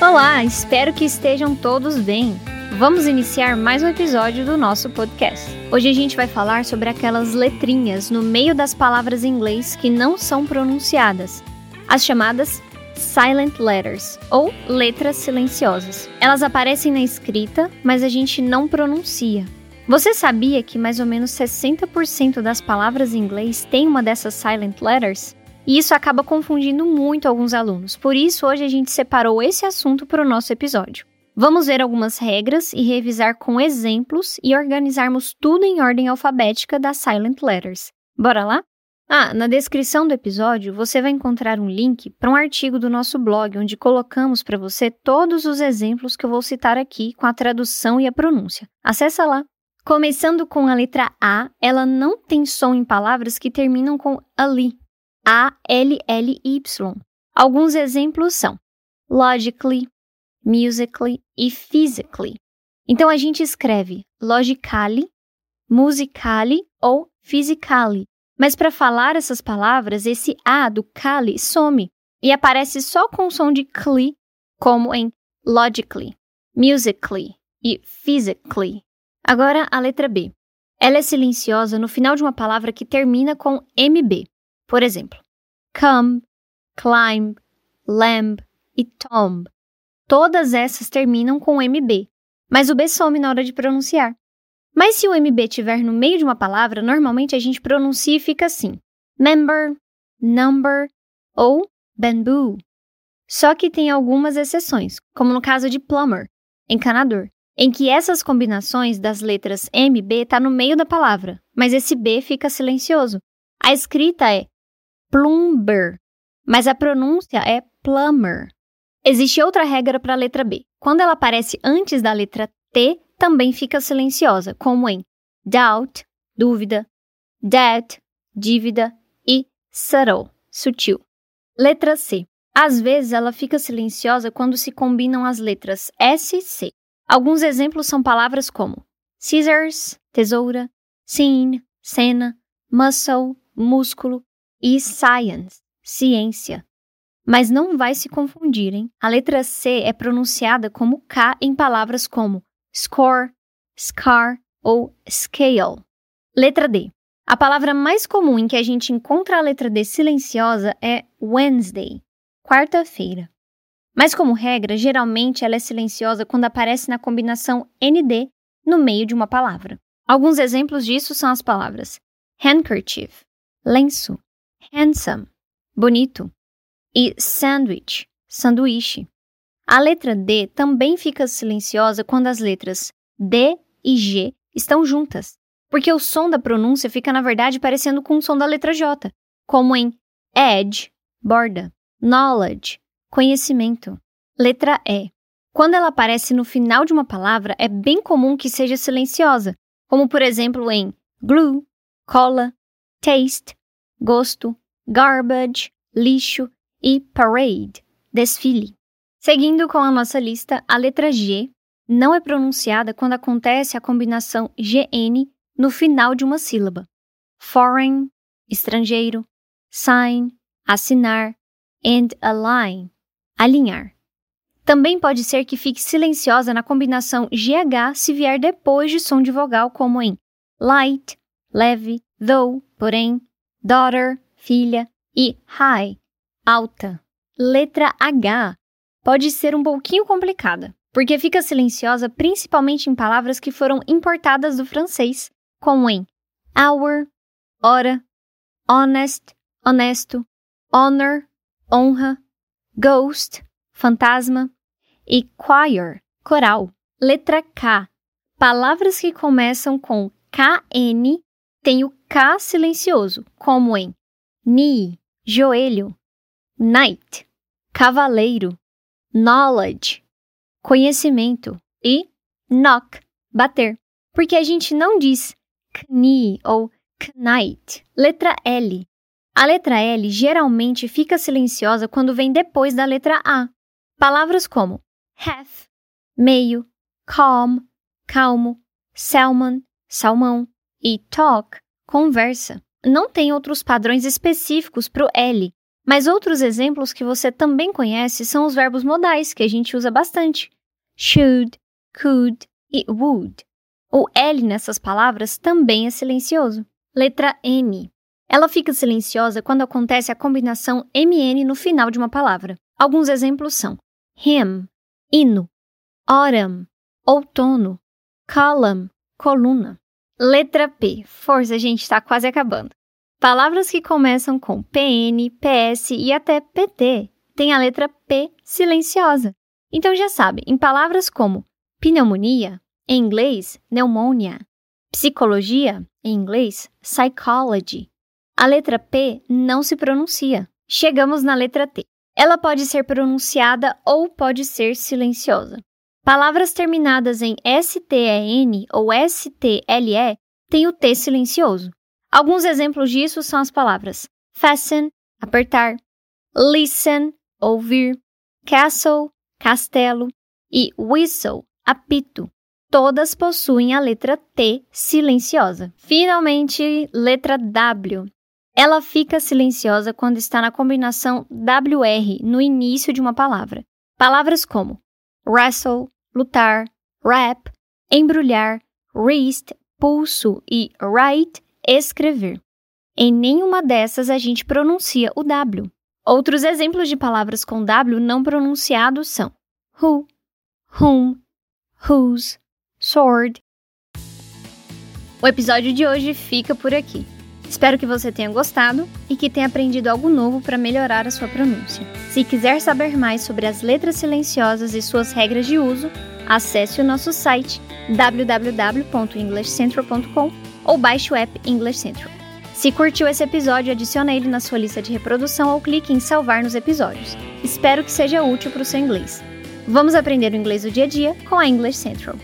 Olá, espero que estejam todos bem. Vamos iniciar mais um episódio do nosso podcast. Hoje a gente vai falar sobre aquelas letrinhas no meio das palavras em inglês que não são pronunciadas, as chamadas silent letters ou letras silenciosas. Elas aparecem na escrita, mas a gente não pronuncia. Você sabia que mais ou menos 60% das palavras em inglês tem uma dessas silent letters? E isso acaba confundindo muito alguns alunos. Por isso, hoje a gente separou esse assunto para o nosso episódio. Vamos ver algumas regras e revisar com exemplos e organizarmos tudo em ordem alfabética das silent letters. Bora lá? Ah, na descrição do episódio você vai encontrar um link para um artigo do nosso blog onde colocamos para você todos os exemplos que eu vou citar aqui com a tradução e a pronúncia. Acesse lá. Começando com a letra A, ela não tem som em palavras que terminam com ali, a-L-L-Y. Alguns exemplos são logically, musically e physically. Então a gente escreve logically, musically ou physically. Mas para falar essas palavras, esse A do cali some e aparece só com som de cli, como em logically, musically e physically. Agora a letra B. Ela é silenciosa no final de uma palavra que termina com MB. Por exemplo, come, climb, lamb e tomb. Todas essas terminam com MB, mas o B some na hora de pronunciar. Mas se o MB estiver no meio de uma palavra, normalmente a gente pronuncia e fica assim: member, number ou bamboo. Só que tem algumas exceções, como no caso de plumber, encanador, em que essas combinações das letras M e B tá no meio da palavra, mas esse B fica silencioso. A escrita é plumber, mas a pronúncia é plumber. Existe outra regra para a letra B. Quando ela aparece antes da letra T, também fica silenciosa, como em doubt, dúvida, debt, dívida e subtle, sutil. Letra C. Às vezes ela fica silenciosa quando se combinam as letras S e C. Alguns exemplos são palavras como scissors, tesoura, scene, cena, muscle, músculo, e science, ciência. Mas não vai se confundirem. A letra C é pronunciada como K em palavras como score, scar ou scale. Letra D. A palavra mais comum em que a gente encontra a letra D silenciosa é Wednesday, quarta-feira. Mas, como regra, geralmente ela é silenciosa quando aparece na combinação ND no meio de uma palavra. Alguns exemplos disso são as palavras handkerchief, lenço, handsome, bonito, e sandwich, sanduíche. A letra D também fica silenciosa quando as letras D e G estão juntas, porque o som da pronúncia fica, na verdade, parecendo com o som da letra J, como em edge, borda, knowledge, conhecimento. Letra E. Quando ela aparece no final de uma palavra, é bem comum que seja silenciosa, como por exemplo em glue, cola, taste, gosto, garbage, lixo e parade, desfile. Seguindo com a nossa lista, a letra G não é pronunciada quando acontece a combinação GN no final de uma sílaba. Foreign, estrangeiro, sign, assinar, and align, alinhar. Também pode ser que fique silenciosa na combinação GH se vier depois de som de vogal, como em light, leve, though, porém, daughter, filha, e high, alta. Letra H pode ser um pouquinho complicada, porque fica silenciosa principalmente em palavras que foram importadas do francês, como em hour, hora, honest, honesto, honor, honra, ghost, fantasma e choir, coral. Letra K. Palavras que começam com KN têm o K silencioso, como em knee, joelho, knight, cavaleiro, knowledge, conhecimento e knock, bater. Porque a gente não diz knee ou knight. Letra L. A letra L geralmente fica silenciosa quando vem depois da letra A. Palavras como half, meio, calm, calmo, salmon, salmão e talk, conversa não tem outros padrões específicos para o L, Mas outros exemplos que você também conhece são os verbos modais, que a gente usa bastante: should, could e would. O L nessas palavras também é silencioso. Letra M. Ela fica silenciosa quando acontece a combinação MN no final de uma palavra. Alguns exemplos são hymn, hino, autumn, outono, column, coluna. Letra P. Força, gente, está quase acabando. Palavras que começam com PN, PS e até PT têm a letra P silenciosa. Então já sabe, em palavras como pneumonia, em inglês, pneumonia, psicologia, em inglês, psychology, a letra P não se pronuncia. Chegamos na letra T. Ela pode ser pronunciada ou pode ser silenciosa. Palavras terminadas em STEN ou STLE têm o T silencioso. Alguns exemplos disso são as palavras fasten, apertar, listen, ouvir, castle, castelo e whistle, apito. Todas possuem a letra T silenciosa. Finalmente, letra W. Ela fica silenciosa quando está na combinação WR no início de uma palavra. Palavras como wrestle, lutar, wrap, embrulhar, wrist, pulso e write, escrever. Em nenhuma dessas a gente pronuncia o W. Outros exemplos de palavras com W não pronunciados são who, whom, whose, sword. O episódio de hoje fica por aqui. Espero que você tenha gostado e que tenha aprendido algo novo para melhorar a sua pronúncia. Se quiser saber mais sobre as letras silenciosas e suas regras de uso, acesse o nosso site www.englishcentral.com ou baixe o app English Central. Se curtiu esse episódio, adicione ele na sua lista de reprodução ou clique em salvar nos episódios. Espero que seja útil para o seu inglês. Vamos aprender o inglês do dia a dia com a English Central.